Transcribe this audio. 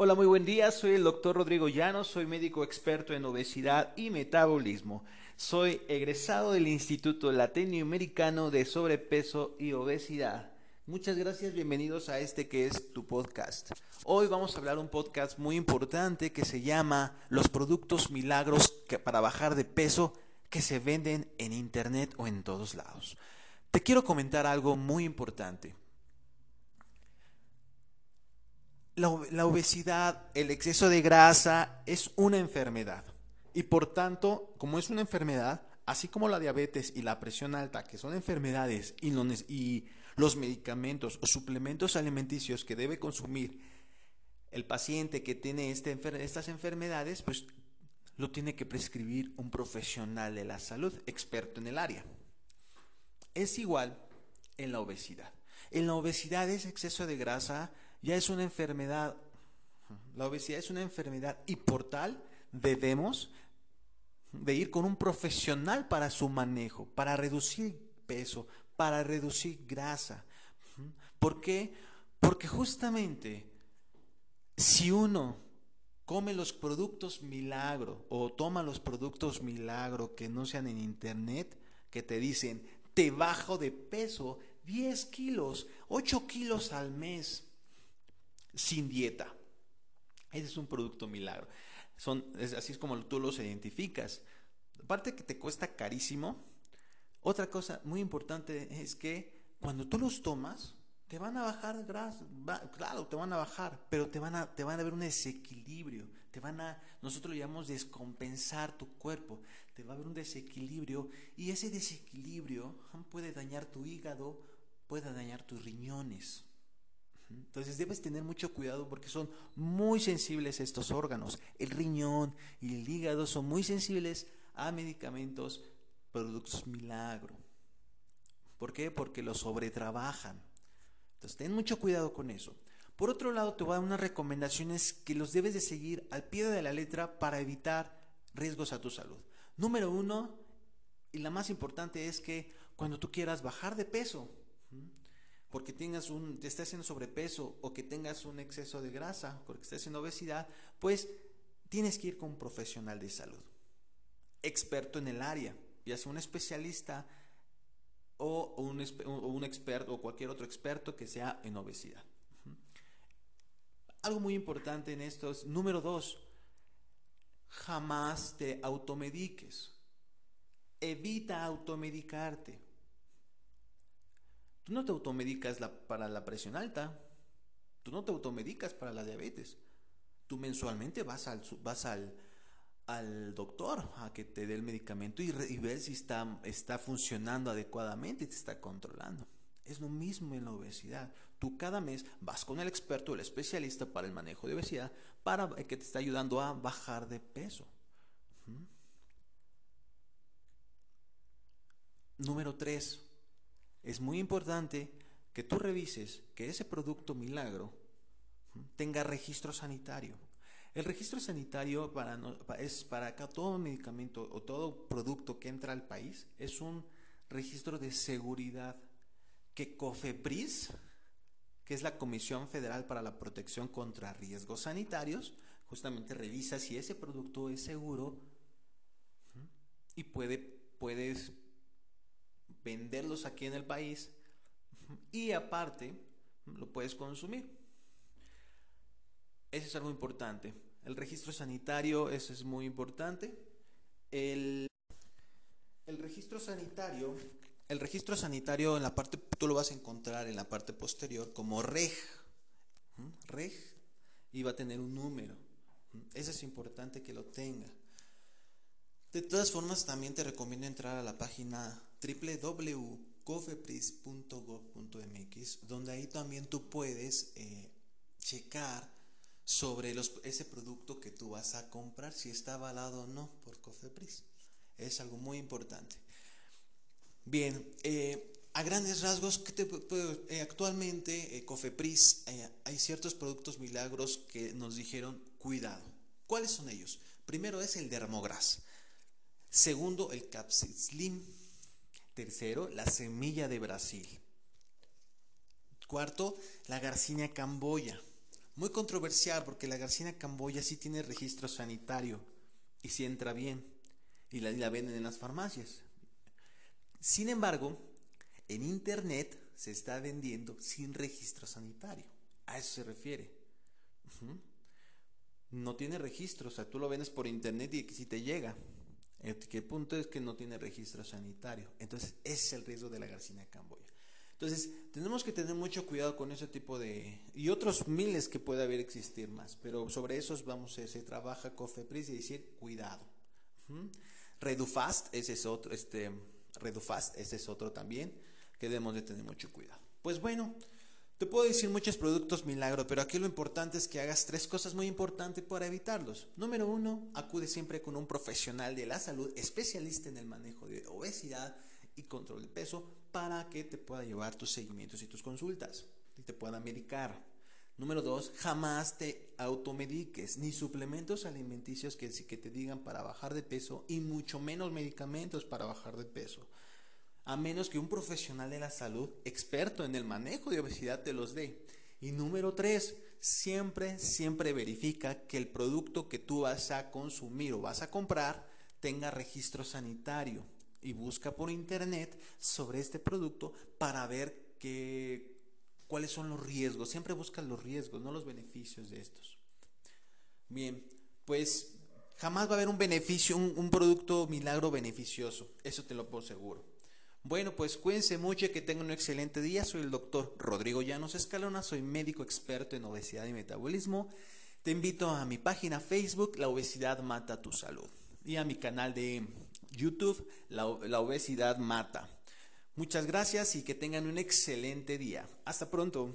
Hola, muy buen día. Soy el doctor Rodrigo Llanos, soy médico experto en obesidad y metabolismo. Soy egresado del Instituto Latinoamericano de Sobrepeso y Obesidad. Muchas gracias, bienvenidos a este que es tu podcast. Hoy vamos a hablar un podcast muy importante que se llama Los productos milagros para bajar de peso que se venden en internet o en todos lados. Te quiero comentar algo muy importante. La, obesidad, el exceso de grasa es una enfermedad. Y por tanto, como es una enfermedad, así como la diabetes y la presión alta, que son enfermedades, y, y los medicamentos o suplementos alimenticios que debe consumir el paciente que tiene este estas enfermedades, pues lo tiene que prescribir un profesional de la salud, experto en el área. Es igual en la obesidad. En la obesidad es exceso de grasa, ya es una enfermedad. La obesidad es una enfermedad y por tal debemos de ir con un profesional para su manejo, para reducir peso, para reducir grasa. ¿Por qué? Porque justamente si uno come los productos milagro o toma los productos milagro que no sean en internet, que te dicen, te bajo de peso 10 kilos, 8 kilos al mes, sin dieta. Ese es un producto milagro. Son, así es como tú los identificas. Aparte que te cuesta carísimo, otra cosa muy importante es que cuando tú los tomas, te van a bajar grasa, claro, te van a bajar, pero te van a, te van a ver un desequilibrio, te van a, nosotros llamamos descompensar tu cuerpo, te va a haber un desequilibrio y ese desequilibrio puede dañar tu hígado, puede dañar tus riñones. Entonces debes tener mucho cuidado porque son muy sensibles estos órganos. El riñón y el hígado son muy sensibles a medicamentos, productos milagro. ¿Por qué? Porque los sobretrabajan. Entonces ten mucho cuidado con eso. Por otro lado, te voy a dar unas recomendaciones que los debes de seguir al pie de la letra para evitar riesgos a tu salud. Número uno, y la más importante es que cuando tú quieras bajar de peso, porque tengas un, te estés en sobrepeso o que tengas un exceso de grasa, porque estés en obesidad, pues tienes que ir con un profesional de salud, experto en el área, ya sea un especialista o un, un experto o cualquier otro experto que sea en obesidad. Algo muy importante en esto es, número dos, jamás te automediques. Evita automedicarte. Tú no te automedicas para la presión alta, tú no te automedicas para la diabetes. Tú mensualmente vas al, vas al, al doctor a que te dé el medicamento y, ver si está, está funcionando adecuadamente y te está controlando. Es lo mismo en la obesidad. Tú cada mes vas con el experto, el especialista para el manejo de obesidad, para que te está ayudando a bajar de peso. Número 3 es muy importante que tú revises que ese producto milagro tenga registro sanitario. El registro sanitario es para acá todo medicamento o todo producto que entra al país es un registro de seguridad que COFEPRIS, que es la Comisión Federal para la Protección contra Riesgos Sanitarios, justamente revisa si ese producto es seguro y puede, puedes venderlos aquí en el país y aparte lo puedes consumir. Eso es algo importante. El registro sanitario, eso es muy importante. El, el registro sanitario, el registro sanitario en la parte, tú lo vas a encontrar en la parte posterior como reg. Reg y va a tener un número. Eso es importante que lo tenga. De todas formas, también te recomiendo entrar a la página www.cofepris.gov.mx, donde ahí también tú puedes eh, checar sobre ese producto que tú vas a comprar, si está avalado o no por Cofepris. Es algo muy importante. Bien, eh, a grandes rasgos, eh, actualmente Cofepris hay ciertos productos milagros que nos dijeron cuidado. ¿Cuáles son ellos? Primero es el Dermogras. Segundo, el Capsid Slim. Tercero, la semilla de Brasil. Cuarto, la Garcinia camboya. Muy controversial porque la Garcina Camboya sí tiene registro sanitario y sí entra bien y la, la venden en las farmacias. Sin embargo, en Internet se está vendiendo sin registro sanitario. A eso se refiere. No tiene registro, o sea, tú lo vendes por Internet y si te llega. El punto es que no tiene registro sanitario. Entonces, ese es el riesgo de la Garcina Camboya. Entonces, tenemos que tener mucho cuidado con ese tipo de... y otros miles que puede haber existir más, pero sobre esos vamos, a se trabaja Cofepris y decir cuidado. Redufast, ese es otro, este, Redufast, ese es otro también, que debemos de tener mucho cuidado. Pues bueno, te puedo decir muchos productos milagro, pero aquí lo importante es que hagas tres cosas muy importantes para evitarlos. Número uno, acude siempre con un profesional de la salud, especialista en el manejo de obesidad y control de peso, para que te pueda llevar tus seguimientos y tus consultas y te pueda medicar. Número dos, jamás te automediques, ni suplementos alimenticios que, que te digan para bajar de peso y mucho menos medicamentos para bajar de peso. A menos que un profesional de la salud, experto en el manejo de obesidad, te los dé. Y número tres, siempre, siempre verifica que el producto que tú vas a consumir o vas a comprar tenga registro sanitario y busca por internet sobre este producto para ver qué, cuáles son los riesgos. Siempre busca los riesgos, no los beneficios de estos. Bien, pues jamás va a haber un beneficio, un, producto milagro beneficioso. Eso te lo puedo seguro. Bueno, pues cuídense mucho y que tengan un excelente día. Soy el doctor Rodrigo Llanos Escalona, soy médico experto en obesidad y metabolismo. Te invito a mi página Facebook, La obesidad mata tu salud, y a mi canal de YouTube, la, obesidad mata. Muchas gracias y que tengan un excelente día. Hasta pronto.